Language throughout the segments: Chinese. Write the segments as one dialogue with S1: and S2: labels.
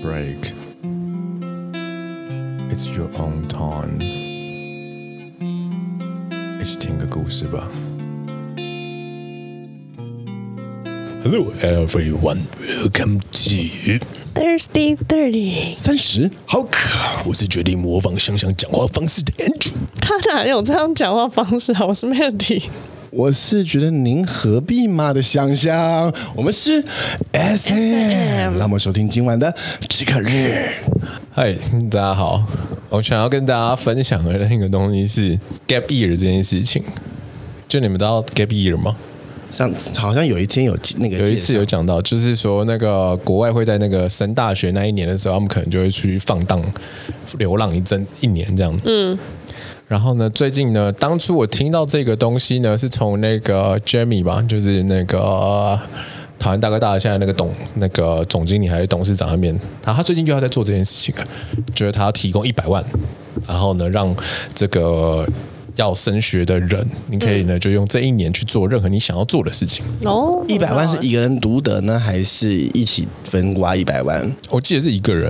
S1: break. It's your own time. 一起听个故事吧。Hello everyone, welcome to
S2: Thursday Thirty。
S1: 三十好渴。我是决定模仿香香讲话方式的 Andrew。
S2: 他哪有这样讲话方式啊？我是 Melody。
S3: 我是觉得您何必嘛的香香，我们是 S M，让我们收听今晚的知客日。
S1: 嗨，大家好，我想要跟大家分享的那个东西是 Gap Year 这件事情。就你们知道 Gap Year 吗？
S3: 上好像有一天有那个
S1: 有一次有讲到，就是说那个国外会在那个升大学那一年的时候，他们可能就会出去放荡、流浪一阵一年这样。嗯。然后呢，最近呢，当初我听到这个东西呢，是从那个 Jamie 吧，就是那个台湾大哥大现在那个董那个总经理还是董事长那边，然后他最近又要在做这件事情了，就是他要提供一百万，然后呢，让这个要升学的人，你可以呢就用这一年去做任何你想要做的事情。
S2: 哦，
S3: 一百万是一个人独得呢，还是一起分挖一百万？
S1: 我记得是一个人。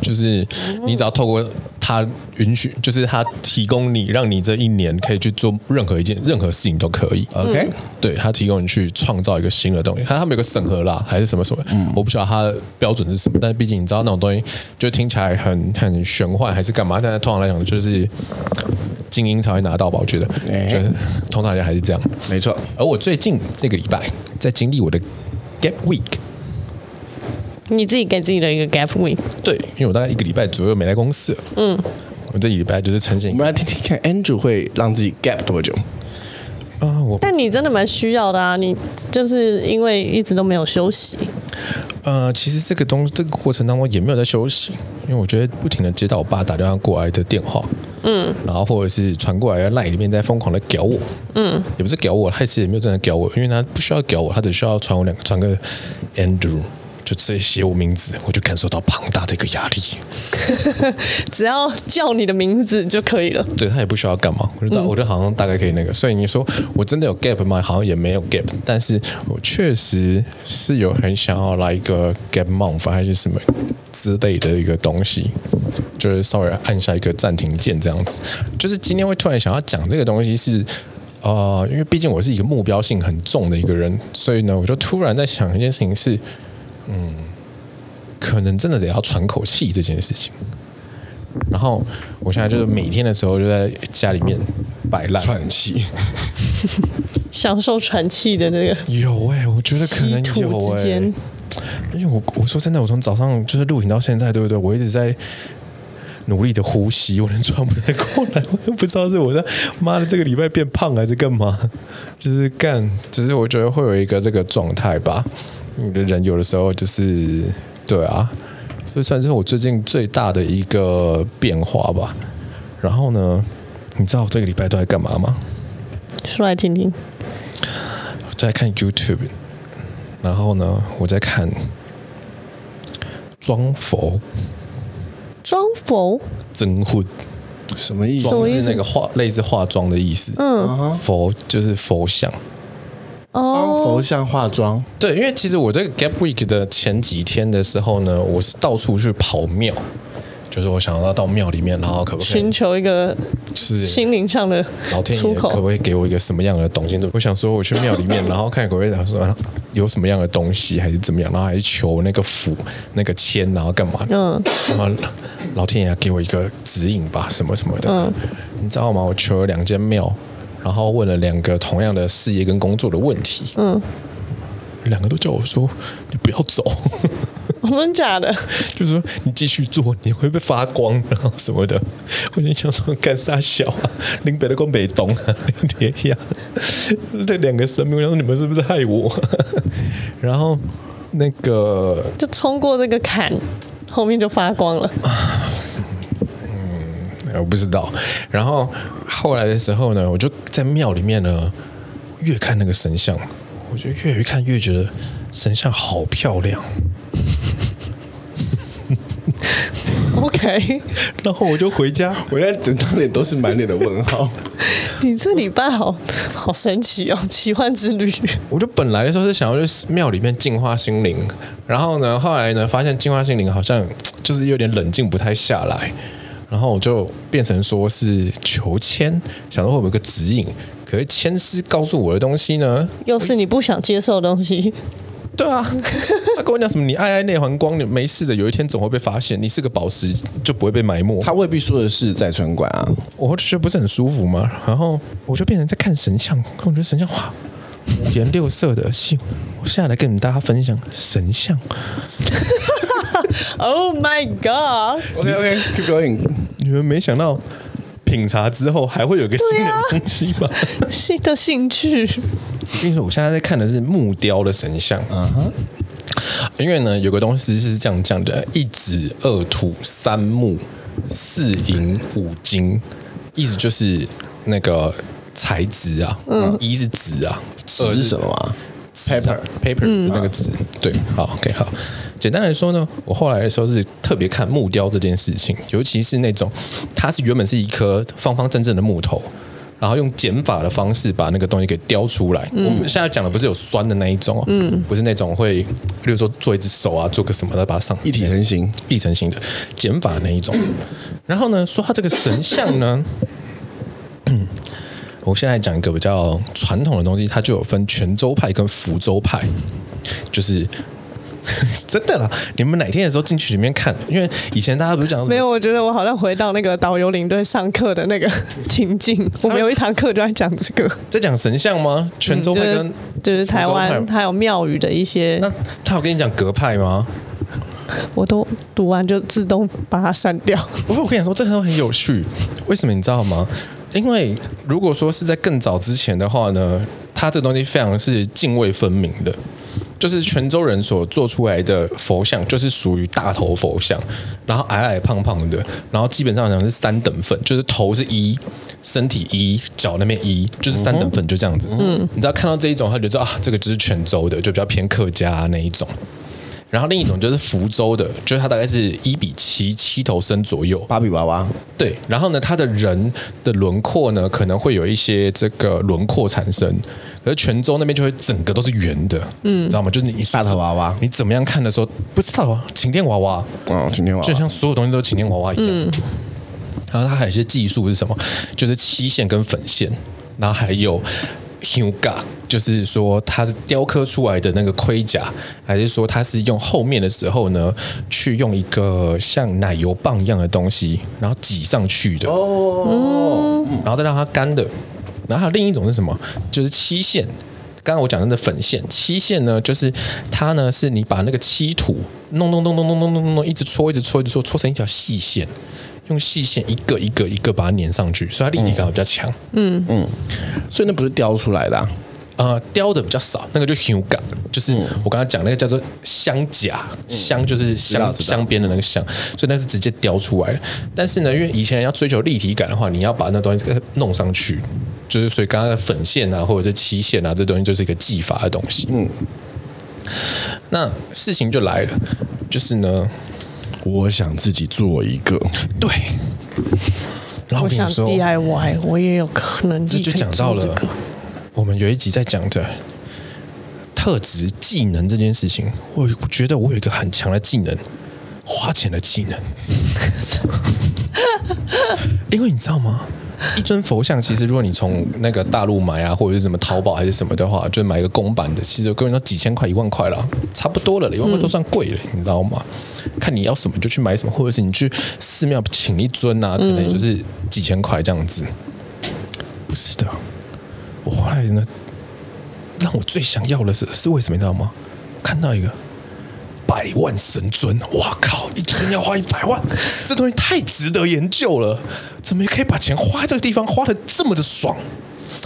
S1: 就是你只要透过他允许，就是他提供你，让你这一年可以去做任何一件任何事情都可以。OK，对，他提供你去创造一个新的东西，看他们有个审核啦，还是什么什么，嗯，我不晓得他的标准是什么。但是毕竟你知道那种东西，就听起来很很玄幻，还是干嘛？但是通常来讲，就是精英才会拿到吧？我觉得，就是通常来讲还是这样，
S3: 没错。
S1: 而我最近这个礼拜在经历我的 Gap Week。
S2: 你自己给自己的一个 gap week，
S1: 对，因为我大概一个礼拜左右没来公司，嗯，我这礼拜就是呈现。
S3: 我们来听听看，Andrew 会让自己 gap 多久？
S1: 啊，我。
S2: 但你真的蛮需要的啊，你就是因为一直都没有休息。
S1: 呃，其实这个东这个过程当中也没有在休息，因为我觉得不停的接到我爸打电话过来的电话，嗯，然后或者是传过来的 line 里面在疯狂的屌我，嗯，也不是屌我，他其实也没有真的屌我，因为他不需要屌我，他只需要传我两个传个 Andrew。就直接写我名字，我就感受到庞大的一个压力。
S2: 只要叫你的名字就可以了。
S1: 对，他也不需要干嘛，我觉得、嗯、我觉得好像大概可以那个。所以你说我真的有 gap 吗？好像也没有 gap，但是我确实是有很想要来一个 gap month 还是什么之类的一个东西，就是稍微按下一个暂停键这样子。就是今天会突然想要讲这个东西是，呃，因为毕竟我是一个目标性很重的一个人，所以呢，我就突然在想一件事情是。嗯，可能真的得要喘口气这件事情。然后我现在就是每天的时候就在家里面摆烂
S3: 喘气，
S2: 享受喘气的那个。
S1: 有哎、欸，我觉得可能有哎、欸。因为我我说真的，我从早上就是录影到现在，对不对？我一直在努力的呼吸，我能喘不太过来，我都不知道是我在妈的这个礼拜变胖还是干嘛。就是干，只是我觉得会有一个这个状态吧。你的人有的时候就是对啊，所以算是我最近最大的一个变化吧。然后呢，你知道我这个礼拜都在干嘛吗？
S2: 说来听听。
S1: 我在看 YouTube，然后呢，我在看装佛。
S2: 装佛？
S1: 真混？
S3: 什么意思？
S1: 就是那个化类似化妆的意思。嗯。佛就是佛像。
S3: 帮佛像化妆，
S1: 对，因为其实我这个 Gap Week 的前几天的时候呢，我是到处去跑庙，就是我想要到庙里面，然后可不可以
S2: 寻求一个是心灵上的
S1: 老天爷可不可以给我一个什么样的东西？我想说我去庙里面，然后看可不可以说有什么样的东西，还是怎么样，然后还是求那个符、那个签，然后干嘛？嗯，然后老天爷给我一个指引吧，什么什么的。嗯，你知道吗？我求了两间庙。然后问了两个同样的事业跟工作的问题，嗯，两个都叫我说你不要走，
S2: 真的假的？
S1: 就是说你继续做，你会被发光，然后什么的。我就想说干啥小啊，林北的跟北东啊，连一样。这两个神明，我想说你们是不是害我？然后那个
S2: 就冲过那个坎，后面就发光了。
S1: 我不知道，然后后来的时候呢，我就在庙里面呢，越看那个神像，我就越看越觉得神像好漂亮。
S2: OK，
S1: 然后我就回家，
S3: 我现在整张脸都是满脸的问号。
S2: 你这礼拜好好神奇哦，奇幻之旅。
S1: 我就本来的时候是想要去庙里面净化心灵，然后呢，后来呢，发现净化心灵好像就是有点冷静不太下来，然后我就变成说是求签，想说会不会有个指引，可是签师告诉我的东西呢，
S2: 又是你不想接受的东西。
S1: 对啊，他跟我讲什么？你爱爱内环光，你没事的，有一天总会被发现。你是个宝石，就不会被埋没。
S3: 他未必说的是在村馆啊，
S1: 我就觉得不是很舒服嘛。然后我就变成在看神像，我觉得神像哇，五颜六色的。信，我现在来跟你们大家分享神像。
S2: Oh my god!
S3: OK OK, keep going。
S1: 你们没想到品茶之后还会有个新的东西吧？
S2: 啊、新的兴趣。
S1: 跟你说，我现在在看的是木雕的神像。嗯哼，因为呢，有个东西是这样讲的：一紫二土三木四银五金，意思就是那个材质啊。嗯，一是纸啊，
S3: 二是什么啊？paper
S1: paper 的那个纸。对，好，OK，好。简单来说呢，我后来的时候是特别看木雕这件事情，尤其是那种它是原本是一颗方方正正的木头。然后用减法的方式把那个东西给雕出来。嗯、我们现在讲的不是有酸的那一种，嗯，不是那种会，比如说做一只手啊，做个什么的，把它上
S3: 一体成型、
S1: 一体成型的减法的那一种。然后呢，说它这个神像呢，我现在讲一个比较传统的东西，它就有分泉州派跟福州派，就是。真的啦！你们哪天的时候进去里面看？因为以前大家不是讲
S2: 没有？我觉得我好像回到那个导游领队上课的那个 情境。我们有一堂课就在讲这个，
S1: 在讲神像吗？泉州派跟、嗯
S2: 就是、就是台湾还有庙宇的一些。
S1: 那他有跟你讲阁派吗？
S2: 我都读完就自动把它删掉。
S1: 不过我跟你说，这都很有趣。为什么你知道吗？因为如果说是在更早之前的话呢，它这个东西非常是泾渭分明的。就是泉州人所做出来的佛像，就是属于大头佛像，然后矮矮胖胖的，然后基本上讲是三等份，就是头是一，身体一，脚那边一，就是三等份，就这样子。嗯，你知道看到这一种，他就知道啊，这个就是泉州的，就比较偏客家那一种。然后另一种就是福州的，就是它大概是一比七，七头身左右，
S3: 芭比娃娃。
S1: 对，然后呢，它的人的轮廓呢，可能会有一些这个轮廓产生。而泉州那边就会整个都是圆的，嗯，知道吗？就是你
S3: 大头娃娃，
S1: 你怎么样看的时候不知道啊？晴天娃娃，
S3: 哦，晴天娃娃，
S1: 就像所有东西都是晴天娃娃一样。嗯，然后它还有一些技术是什么？就是漆线跟粉线，然后还有 Huga，就是说它是雕刻出来的那个盔甲，还是说它是用后面的时候呢，去用一个像奶油棒一样的东西，然后挤上去的哦，然后再让它干的。然后还有另一种是什么？就是漆线。刚刚我讲的那粉线，漆线呢，就是它呢，是你把那个漆土弄弄弄弄弄弄弄弄，一直搓，一直搓，一直搓，搓成一条细线，用细线一个一个一个把它粘上去，所以它立体感比较强。嗯嗯，
S3: 所以那不是雕出来的啊。
S1: 呃，雕的比较少，那个就 Huga，就是我刚才讲那个叫做镶甲，镶就是镶镶边的那个镶，所以那是直接雕出来的。但是呢，因为以前人要追求立体感的话，你要把那东西给弄上去，就是所以刚刚的粉线啊，或者是漆线啊，这东西就是一个技法的东西。嗯，那事情就来了，就是呢，
S3: 我想自己做一个，
S1: 对，然后我
S2: 想 DIY，我也有可能
S1: 这就讲到了。我们有一集在讲的特质技能这件事情，我觉得我有一个很强的技能，花钱的技能。因为你知道吗？一尊佛像，其实如果你从那个大陆买啊，或者是什么淘宝还是什么的话，就买一个公版的，其实根本都几千块、一万块了，差不多了，一万块都算贵了，你知道吗？看你要什么就去买什么，或者是你去寺庙请一尊啊，可能就是几千块这样子。不是的。我后来呢，让我最想要的是是为什么你知道吗？看到一个百万神尊，哇靠！一尊要花一百万，这东西太值得研究了。怎么可以把钱花在这个地方，花的这么的爽？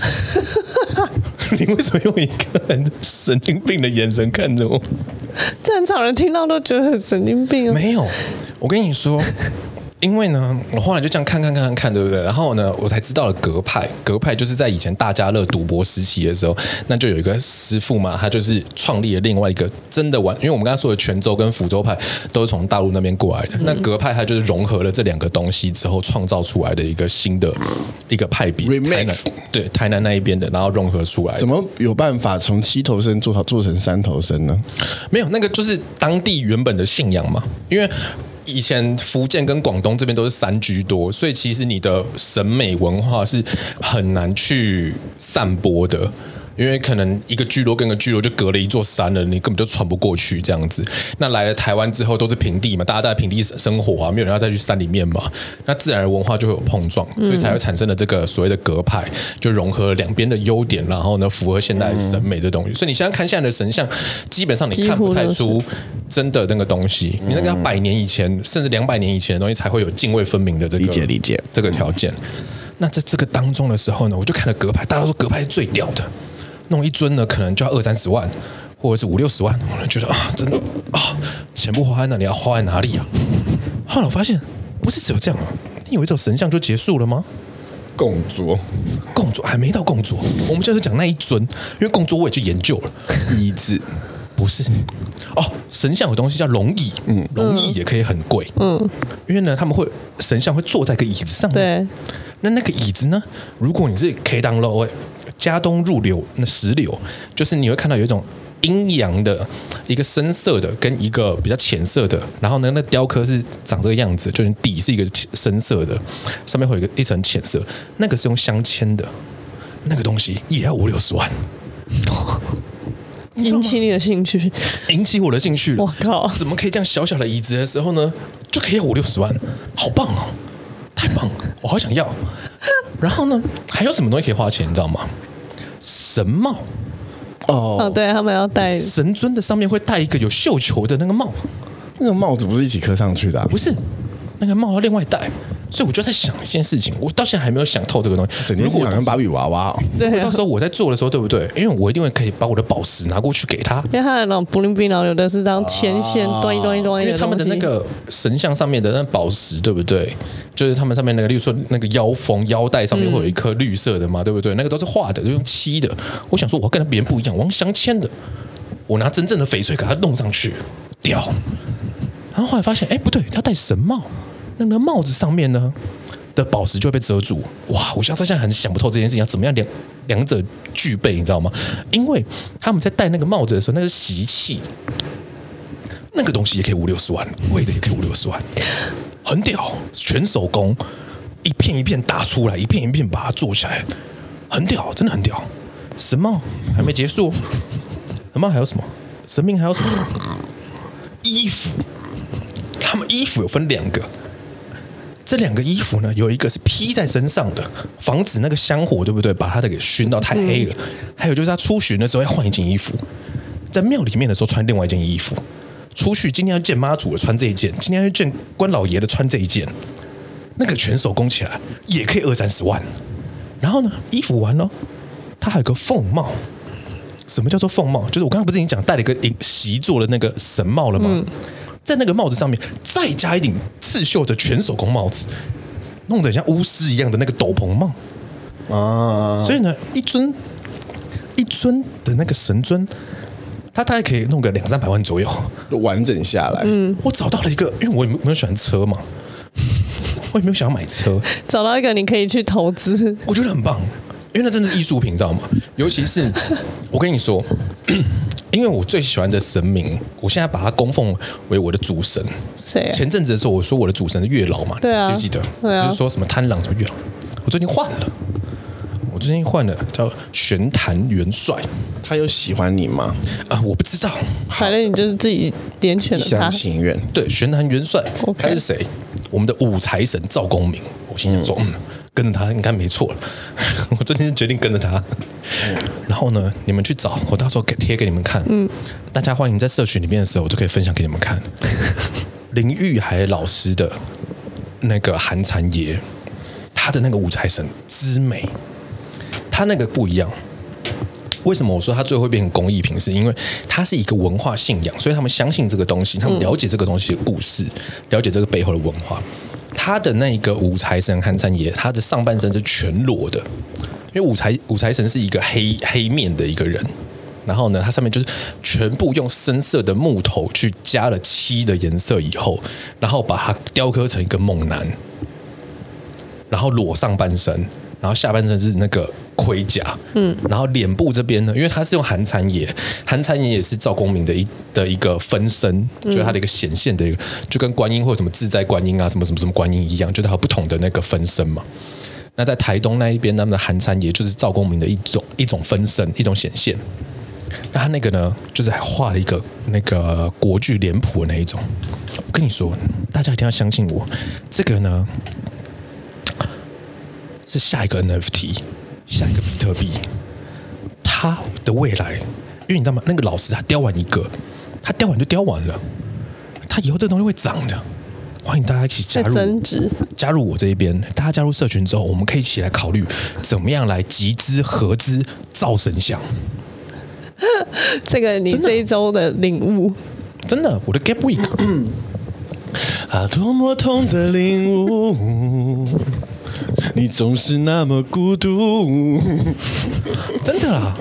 S1: 你为什么用一个很神经病的眼神看着我？
S2: 正常人听到都觉得很神经病啊。
S1: 没有，我跟你说。因为呢，我后来就这样看看看看看，对不对？然后呢，我才知道了格派。格派就是在以前大家乐赌博时期的时候，那就有一个师傅嘛，他就是创立了另外一个真的玩。因为我们刚才说的泉州跟福州派都是从大陆那边过来的，嗯、那格派它就是融合了这两个东西之后创造出来的一个新的一个派别。对台南那一边的，然后融合出来。
S3: 怎么有办法从七头身做好做成三头身呢？
S1: 没有，那个就是当地原本的信仰嘛，因为。以前福建跟广东这边都是山居多，所以其实你的审美文化是很难去散播的。因为可能一个聚落跟一个聚落就隔了一座山了，你根本就穿不过去这样子。那来了台湾之后都是平地嘛，大家在平地生活啊，没有人要再去山里面嘛，那自然的文化就会有碰撞，所以才会产生了这个所谓的隔派，就融合了两边的优点，然后呢符合现代审美这东西。所以你现在看现在的神像，基本上你看不太出真的那个东西，你那个百年以前甚至两百年以前的东西才会有泾渭分明的这个
S3: 理解理解
S1: 这个条件。那在这个当中的时候呢，我就看了格派，大家都说格派是最屌的。弄一尊呢，可能就要二三十万，或者是五六十万。我就觉得啊，真的啊，钱不花在那，你要花在哪里啊？后来我发现，不是只有这样啊。你以为这神像就结束了吗？
S3: 供桌，
S1: 供桌还没到供桌。我们就是讲那一尊，因为供桌我也去研究了。
S3: 椅子
S1: 不是哦，神像有东西叫龙椅，嗯，龙椅也可以很贵，嗯，因为呢，他们会神像会坐在一个椅子上面。对，那那个椅子呢，如果你是 K 当 low 家东入流那石榴，就是你会看到有一种阴阳的一个深色的跟一个比较浅色的，然后呢，那雕刻是长这个样子，就是底是一个深色的，上面会有一个一层浅色，那个是用镶嵌的，那个东西也要五六十万，
S2: 引起你的兴趣，
S1: 引起我的兴趣。
S2: 我靠，
S1: 怎么可以这样小小的椅子的时候呢，就可以要五六十万，好棒哦，太棒了，我好想要。然后呢，还有什么东西可以花钱，你知道吗？神帽
S2: 哦，oh, 对他们要戴
S1: 神尊的上面会戴一个有绣球的那个帽，
S3: 那个帽子不是一起刻上去的？啊，
S1: 不是，那个帽要另外戴。所以我就在想一件事情，我到现在还没有想透这个东西。
S3: 如果好像芭比娃娃，
S2: 对，
S1: 到时候我在做的时候，对不对？因为我一定会可以把我的宝石拿过去给他，
S2: 因为他的那种 bling bling，然后有的是这样牵线，端一端一端。
S1: 因为他们的那个神像上面的那宝石，对不对？就是他们上面那个，例如说那个腰封、腰带上面会有一颗绿色的嘛，对不对？那个都是画的，都用漆的。我想说，我要跟别人不一样，我用镶嵌的，我拿真正的翡翠给它弄上去，屌。然后后来发现，哎，不对，要戴神帽，那个帽子上面呢？的宝石就会被遮住，哇！我想他现在很想不透这件事情要怎么样两两者具备，你知道吗？因为他们在戴那个帽子的时候，那个习气，那个东西也可以五六十万，贵的也可以五六十万，很屌，全手工，一片一片打出来，一片一片把它做起来，很屌，真的很屌。神帽还没结束，神帽还有什么？神明还有什么？衣服，他们衣服有分两个。这两个衣服呢，有一个是披在身上的，防止那个香火，对不对？把它的给熏到太黑了。还有就是他出巡的时候要换一件衣服，在庙里面的时候穿另外一件衣服。出去今天要见妈祖的穿这一件，今天要见关老爷的穿这一件。那个全手工起来也可以二三十万。然后呢，衣服完了，他还有个凤帽。什么叫做凤帽？就是我刚刚不是已经讲戴了一个银锡做的那个神帽了吗？嗯在那个帽子上面再加一顶刺绣的全手工帽子，弄得像巫师一样的那个斗篷帽啊！所以呢，一尊一尊的那个神尊，他大概可以弄个两三百万左右，
S3: 完整下来。
S1: 嗯，我找到了一个，因为我也没有喜欢车嘛，我也没有想要买车，
S2: 找到一个你可以去投资，
S1: 我觉得很棒，因为那真的是艺术品，知道吗？尤其是我跟你说。因为我最喜欢的神明，我现在把它供奉为我的主神。
S2: 谁啊？
S1: 前阵子的时候，我说我的主神是月老嘛，
S2: 对啊，
S1: 记不记得？
S2: 对啊，
S1: 就是说什么贪狼什么月老，我最近换了，我最近换了叫玄坛元帅。
S3: 他有喜欢你吗？
S1: 啊，我不知道。
S2: 反正你就是自己点选了他。
S3: 一厢情愿。
S1: 对，玄坛元帅，Okay. 他是谁？我们的武财神赵公明。我心想说，嗯。嗯跟着他应该没错了，我最近决定跟着他。然后呢，你们去找，我到时候给贴给你们看。嗯，大家欢迎在社群里面的时候，我就可以分享给你们看。林玉海老师的那个寒蝉爷，他的那个五财神之美，他那个不一样。为什么我说他最后会变成工艺品？是因为他是一个文化信仰，所以他们相信这个东西，他们了解这个东西的故事，了解这个背后的文化。他的那个五财神韩三爷，他的上半身是全裸的，因为五财五财神是一个黑黑面的一个人，然后呢，他上面就是全部用深色的木头去加了漆的颜色以后，然后把它雕刻成一个猛男，然后裸上半身，然后下半身是那个。盔甲，嗯，然后脸部这边呢，因为他是用韩参爷，韩参爷也是赵公明的一的一个分身，就是他的一个显现的一个，就跟观音或者什么自在观音啊，什么什么什么观音一样，就是他有不同的那个分身嘛。那在台东那一边，他们的韩参爷就是赵公明的一种一种分身，一种显现。那他那个呢，就是还画了一个那个国剧脸谱的那一种。我跟你说，大家一定要相信我，这个呢是下一个 NFT。下一个比特币，它的未来，因为你知道吗？那个老师他雕完一个，他雕完就雕完了，他以后这东西会涨的。欢迎大家一起加入，
S2: 增值，
S1: 加入我这一边。大家加入社群之后，我们可以一起来考虑怎么样来集资合资造神像。
S2: 这个你这一周的领悟，
S1: 真的，我的 Gap Week
S3: 啊，多么痛的领悟。你总是那么孤独，
S1: 真的啊！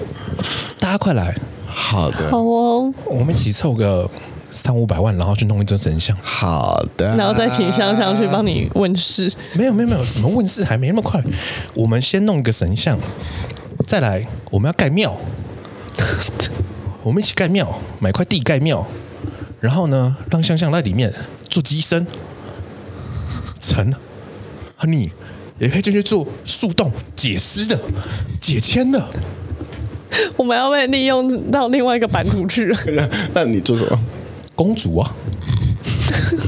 S1: 大家快来，
S3: 好的，
S2: 好哦，
S1: 我们一起凑个三五百万，然后去弄一尊神像。
S3: 好的，
S2: 然后再请香香去帮你问世。
S1: 没有没有没有，什么问世还没那么快，我们先弄一个神像，再来我们要盖庙，我们一起盖庙，买块地盖庙，然后呢，让香香在里面做鸡生，成，和你。也可以进去做树洞解尸的、解签的。
S2: 我们要被利用到另外一个版图去了。
S3: 那你做什么？
S1: 公主啊！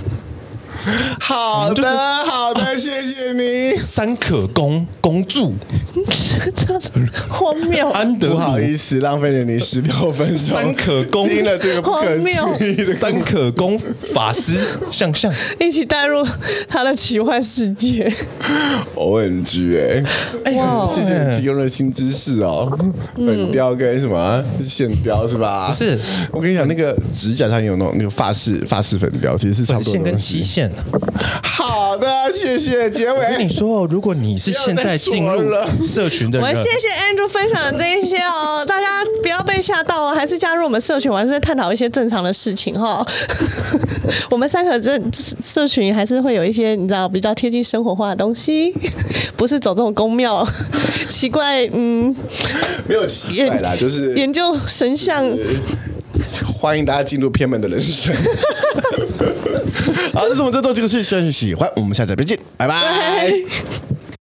S3: 好的，好的，谢谢你。
S1: 三可公公主，
S2: 荒谬！
S1: 安德，
S3: 不好意思，浪费了你十六分钟。
S1: 三可攻
S3: 听了这个不可思议的
S1: 三可攻法师向上，
S2: 一起带入他的奇幻世界。
S3: O N G 哎，哎呀，谢谢你提供的新知识哦。粉雕跟什么线雕是吧？
S1: 不是，
S3: 我跟你讲，那个指甲上有那种那个发饰发饰粉雕，其实是差不多
S1: 线跟漆线。
S3: 好的，谢谢结尾。
S1: 我跟你说，如果你是现在进入社群的人，
S2: 我们谢谢 Andrew 分享的这一些哦，大家不要被吓到哦，还是加入我们社群，我还是探讨一些正常的事情哈。我们三个这社群还是会有一些你知道比较贴近生活化的东西，不是走这种宫庙 奇怪，嗯，
S3: 没有奇怪啦，就是
S2: 研究神像。
S3: 欢迎大家进入偏门的人生。好，这是我们这周这个事，希望你喜欢。我们下次再见，拜拜。